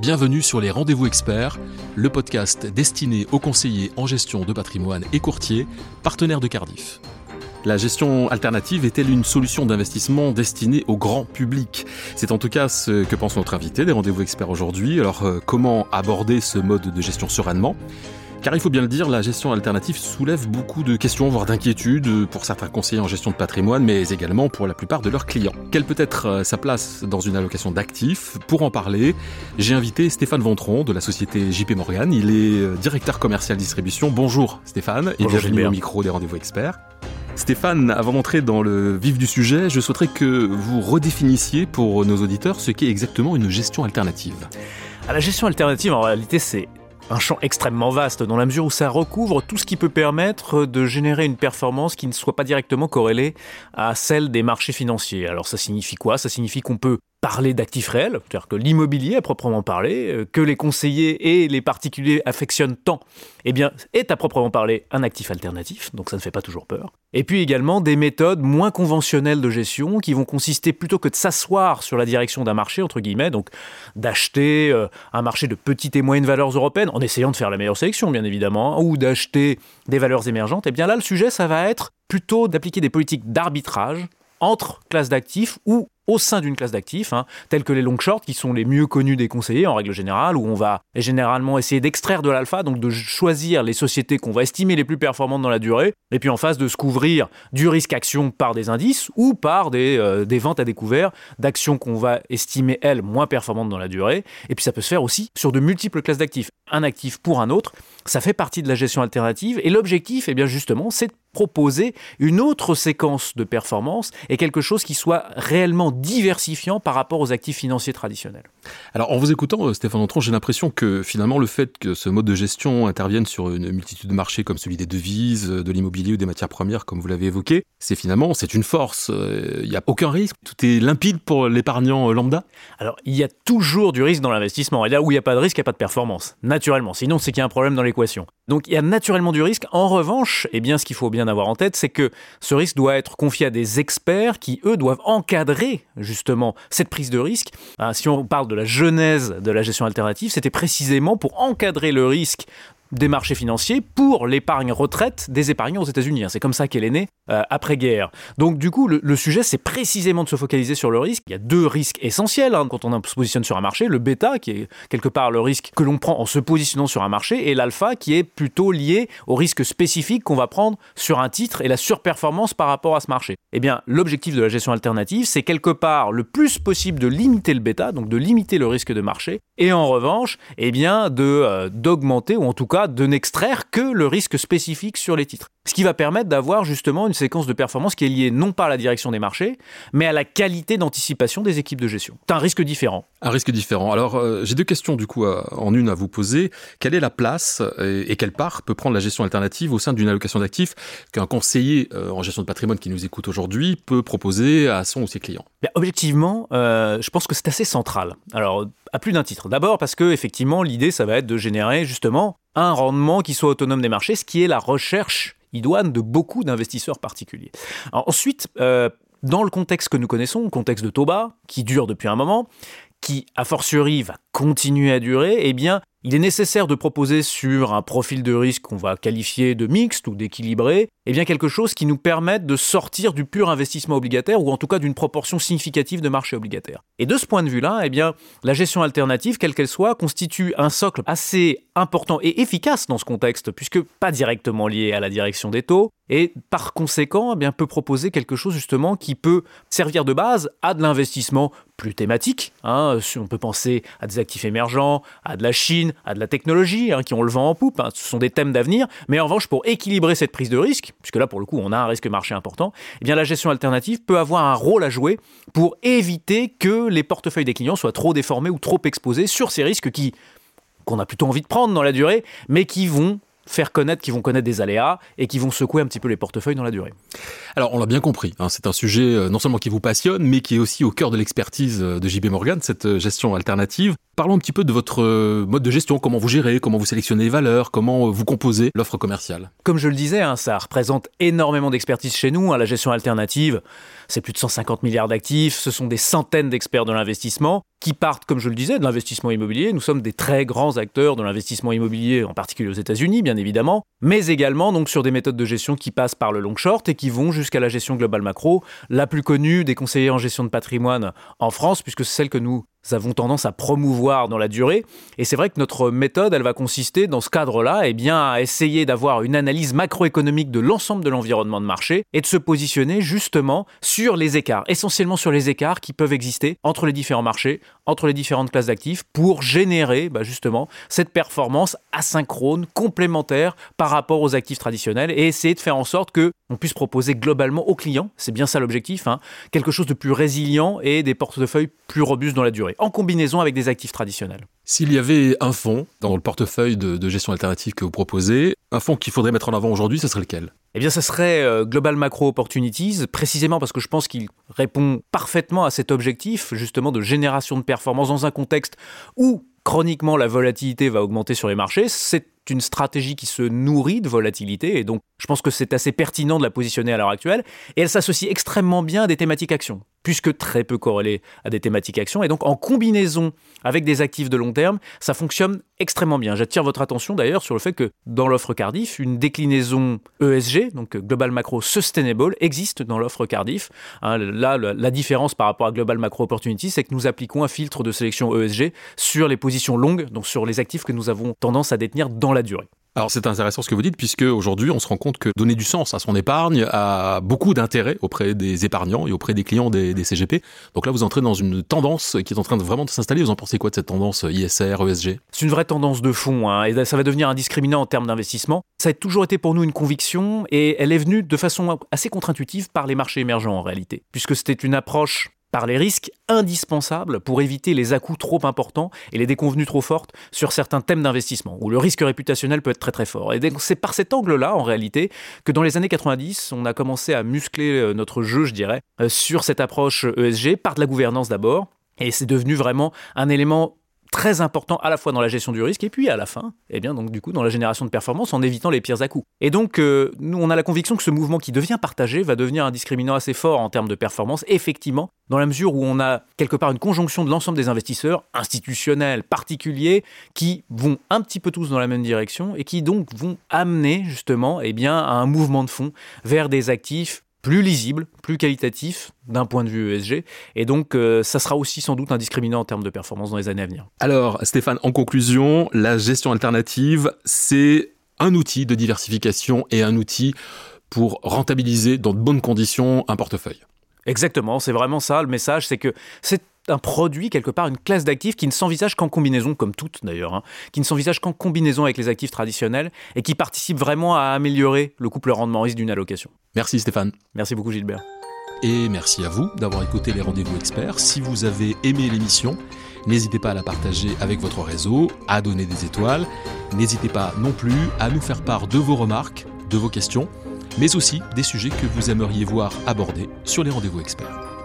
Bienvenue sur les Rendez-vous Experts, le podcast destiné aux conseillers en gestion de patrimoine et courtiers, partenaires de Cardiff. La gestion alternative est-elle une solution d'investissement destinée au grand public? C'est en tout cas ce que pense notre invité des Rendez-vous Experts aujourd'hui. Alors euh, comment aborder ce mode de gestion sereinement? Car il faut bien le dire, la gestion alternative soulève beaucoup de questions, voire d'inquiétudes pour certains conseillers en gestion de patrimoine, mais également pour la plupart de leurs clients. Quelle peut être euh, sa place dans une allocation d'actifs? Pour en parler, j'ai invité Stéphane Ventron de la société JP Morgan. Il est euh, directeur commercial distribution. Bonjour Stéphane et bienvenue au micro des rendez-vous experts. Stéphane, avant d'entrer dans le vif du sujet, je souhaiterais que vous redéfinissiez pour nos auditeurs ce qu'est exactement une gestion alternative. Ah, la gestion alternative, en réalité, c'est un champ extrêmement vaste dans la mesure où ça recouvre tout ce qui peut permettre de générer une performance qui ne soit pas directement corrélée à celle des marchés financiers. Alors ça signifie quoi? Ça signifie qu'on peut parler d'actifs réels, c'est-à-dire que l'immobilier à proprement parler, euh, que les conseillers et les particuliers affectionnent tant, eh bien, est à proprement parler un actif alternatif, donc ça ne fait pas toujours peur. Et puis également des méthodes moins conventionnelles de gestion qui vont consister plutôt que de s'asseoir sur la direction d'un marché, entre guillemets, donc d'acheter euh, un marché de petites et moyennes valeurs européennes, en essayant de faire la meilleure sélection, bien évidemment, ou d'acheter des valeurs émergentes, eh bien là, le sujet, ça va être plutôt d'appliquer des politiques d'arbitrage entre classes d'actifs ou au sein d'une classe d'actifs, hein, telles que les long shorts, qui sont les mieux connus des conseillers en règle générale, où on va généralement essayer d'extraire de l'alpha, donc de choisir les sociétés qu'on va estimer les plus performantes dans la durée, et puis en face de se couvrir du risque action par des indices ou par des, euh, des ventes à découvert d'actions qu'on va estimer, elles, moins performantes dans la durée. Et puis ça peut se faire aussi sur de multiples classes d'actifs. Un actif pour un autre, ça fait partie de la gestion alternative, et l'objectif, eh bien justement, c'est de proposer une autre séquence de performance et quelque chose qui soit réellement diversifiant par rapport aux actifs financiers traditionnels. Alors en vous écoutant, euh, Stéphane Antron, j'ai l'impression que finalement le fait que ce mode de gestion intervienne sur une multitude de marchés comme celui des devises, de l'immobilier ou des matières premières, comme vous l'avez évoqué, c'est finalement c'est une force. Euh, il n'y a aucun risque, tout est limpide pour l'épargnant euh, lambda. Alors il y a toujours du risque dans l'investissement. Et là où il n'y a pas de risque, il n'y a pas de performance, naturellement. Sinon c'est qu'il y a un problème dans l'équation. Donc il y a naturellement du risque. En revanche, eh bien ce qu'il faut bien avoir en tête, c'est que ce risque doit être confié à des experts qui eux doivent encadrer justement cette prise de risque. Ah, si on parle de la genèse de la gestion alternative, c'était précisément pour encadrer le risque des marchés financiers pour l'épargne retraite des épargnants aux États-Unis. Hein. C'est comme ça qu'elle est née euh, après-guerre. Donc du coup, le, sujet, c'est précisément de se focaliser sur le risque. Il y a deux risques essentiels hein, quand on se positionne sur un marché. Le bêta, qui est quelque part le risque que l'on prend en se positionnant sur un marché, et l'alpha, qui est plutôt lié au risque spécifique qu'on va prendre sur un titre et la surperformance par rapport à ce marché. Eh bien, l'objectif de la gestion alternative, c'est quelque part le plus possible de limiter le bêta, donc de limiter le risque de marché, et en revanche, eh bien, de euh, d'augmenter ou en tout cas de n'extraire que le risque spécifique sur les titres. Ce qui va permettre d'avoir justement une séquence de performance qui est liée non pas à la direction des marchés, mais à la qualité d'anticipation des équipes de gestion. C'est un risque différent. Un risque différent. Alors, euh, j'ai deux questions du coup en une à vous poser. Quelle est la place et, quelle part peut prendre la gestion alternative au sein d'une allocation d'actifs qu'un conseiller euh, en gestion de patrimoine qui nous écoute aujourd'hui peut proposer à son ou ses clients? Objectivement, euh, je pense que c'est assez central. Alors, à plus d'un titre. D'abord parce que effectivement, l'idée, ça va être de générer justement un rendement qui soit autonome des marchés, ce qui est la recherche idoine de beaucoup d'investisseurs particuliers. ensuite, euh, dans le contexte que nous connaissons, le contexte de Toba, qui dure depuis un moment, qui a fortiori va continuer à durer, eh bien, il est nécessaire de proposer sur un profil de risque qu'on va qualifier de mixte ou d'équilibré, eh bien quelque chose qui nous permette de sortir du pur investissement obligataire ou en tout cas d'une proportion significative de marché obligataire. Et de ce point de vue-là, eh bien la gestion alternative, quelle qu'elle soit, constitue un socle assez important et efficace dans ce contexte puisque pas directement lié à la direction des taux et par conséquent, eh bien peut proposer quelque chose justement qui peut servir de base à de l'investissement plus thématique. Hein. On peut penser à des actifs émergents, à de la Chine, à de la technologie, hein, qui ont le vent en poupe. Hein. Ce sont des thèmes d'avenir. Mais en revanche, pour équilibrer cette prise de risque, puisque là, pour le coup, on a un risque marché important, eh bien, la gestion alternative peut avoir un rôle à jouer pour éviter que les portefeuilles des clients soient trop déformés ou trop exposés sur ces risques qui qu'on a plutôt envie de prendre dans la durée, mais qui vont faire connaître, qui vont connaître des aléas et qui vont secouer un petit peu les portefeuilles dans la durée. Alors on l'a bien compris, hein, c'est un sujet euh, non seulement qui vous passionne, mais qui est aussi au cœur de l'expertise euh, de JB Morgan, cette euh, gestion alternative. Parlons un petit peu de votre mode de gestion, comment vous gérez, comment vous sélectionnez les valeurs, comment vous composez l'offre commerciale. Comme je le disais, hein, ça représente énormément d'expertise chez nous, hein, la gestion alternative. C'est plus de 150 milliards d'actifs, ce sont des centaines d'experts de l'investissement qui partent, comme je le disais, de l'investissement immobilier. Nous sommes des très grands acteurs de l'investissement immobilier, en particulier aux États-Unis, bien évidemment, mais également donc sur des méthodes de gestion qui passent par le long short et qui vont jusqu'à la gestion globale macro, la plus connue des conseillers en gestion de patrimoine en France, puisque c'est celle que nous avons tendance à promouvoir dans la durée. Et c'est vrai que notre méthode, elle va consister dans ce cadre-là, eh bien, à essayer d'avoir une analyse macroéconomique de l'ensemble de l'environnement de marché et de se positionner justement sur les écarts, essentiellement sur les écarts qui peuvent exister entre les différents marchés, entre les différentes classes d'actifs, pour générer bah, justement cette performance asynchrone, complémentaire par rapport aux actifs traditionnels et essayer de faire en sorte que on puisse proposer globalement aux clients, c'est bien ça l'objectif, hein, quelque chose de plus résilient et des portefeuilles plus robustes dans la durée en combinaison avec des actifs traditionnels. S'il y avait un fonds dans le portefeuille de, gestion alternative que vous proposez, un fonds qu'il faudrait mettre en avant aujourd'hui, ce serait lequel? Eh bien, ce serait euh, Global Macro Opportunities, précisément parce que je pense qu'il répond parfaitement à cet objectif, justement, de génération de performance dans un contexte où chroniquement la volatilité va augmenter sur les marchés. C'est une stratégie qui se nourrit de volatilité et donc je pense que c'est assez pertinent de la positionner à l'heure actuelle et elle s'associe extrêmement bien à des thématiques actions puisque très peu corrélées à des thématiques actions et donc en combinaison avec des actifs de long terme, ça fonctionne extrêmement bien. J'attire votre attention d'ailleurs sur le fait que dans l'offre Cardiff, une déclinaison ESG, donc Global Macro Sustainable, existe dans l'offre Cardiff. Hein, là, la différence par rapport à Global Macro Opportunity, c'est que nous appliquons un filtre de sélection ESG sur les positions longues, donc sur les actifs que nous avons tendance à détenir dans la durée. Alors c'est intéressant ce que vous dites puisque aujourd'hui on se rend compte que donner du sens à son épargne a beaucoup d'intérêt auprès des épargnants et auprès des clients des, CGP. Donc là vous entrez dans une tendance qui est en train de vraiment de s'installer. Vous en pensez quoi de cette tendance ISR, ESG C'est une vraie tendance de fond hein, et ça va devenir indiscriminant en termes d'investissement. Ça a toujours été pour nous une conviction et elle est venue de façon assez contre-intuitive par les marchés émergents en réalité puisque c'était une approche par les risques indispensables pour éviter les à-coups trop importants et les déconvenues trop fortes sur certains thèmes d'investissement, où le risque réputationnel peut être très très fort. Et c'est par cet angle-là, en réalité, que dans les années 90, on a commencé à muscler euh, notre jeu, je dirais, euh, sur cette approche ESG, par de la gouvernance d'abord, et c'est devenu vraiment un élément très important à la fois dans la gestion du risque et puis à la fin, eh bien donc du coup dans la génération de performance en évitant les pires à-coups. Et donc euh, nous on a la conviction que ce mouvement qui devient partagé va devenir un discriminant assez fort en termes de performance, effectivement, dans la mesure où on a quelque part une conjonction de l'ensemble des investisseurs institutionnels, particuliers, qui vont un petit peu tous dans la même direction et qui donc vont amener justement eh bien à un mouvement de fond vers des actifs plus lisible, plus qualitatif d'un point de vue ESG. Et donc, euh, ça sera aussi sans doute un discriminant en termes de performance dans les années à venir. Alors, Stéphane, en conclusion, la gestion alternative, c'est un outil de diversification et un outil pour rentabiliser dans de bonnes conditions un portefeuille. Exactement, c'est vraiment ça le message, c'est que c'est un produit, quelque part, une classe d'actifs qui ne s'envisage qu'en combinaison, comme toutes d'ailleurs, hein, qui ne s'envisage qu'en combinaison avec les actifs traditionnels et qui participe vraiment à améliorer le couple rendement-risque d'une allocation. Merci Stéphane. Merci beaucoup Gilbert. Et merci à vous d'avoir écouté les rendez-vous experts. Si vous avez aimé l'émission, n'hésitez pas à la partager avec votre réseau, à donner des étoiles. N'hésitez pas non plus à nous faire part de vos remarques, de vos questions, mais aussi des sujets que vous aimeriez voir abordés sur les rendez-vous experts.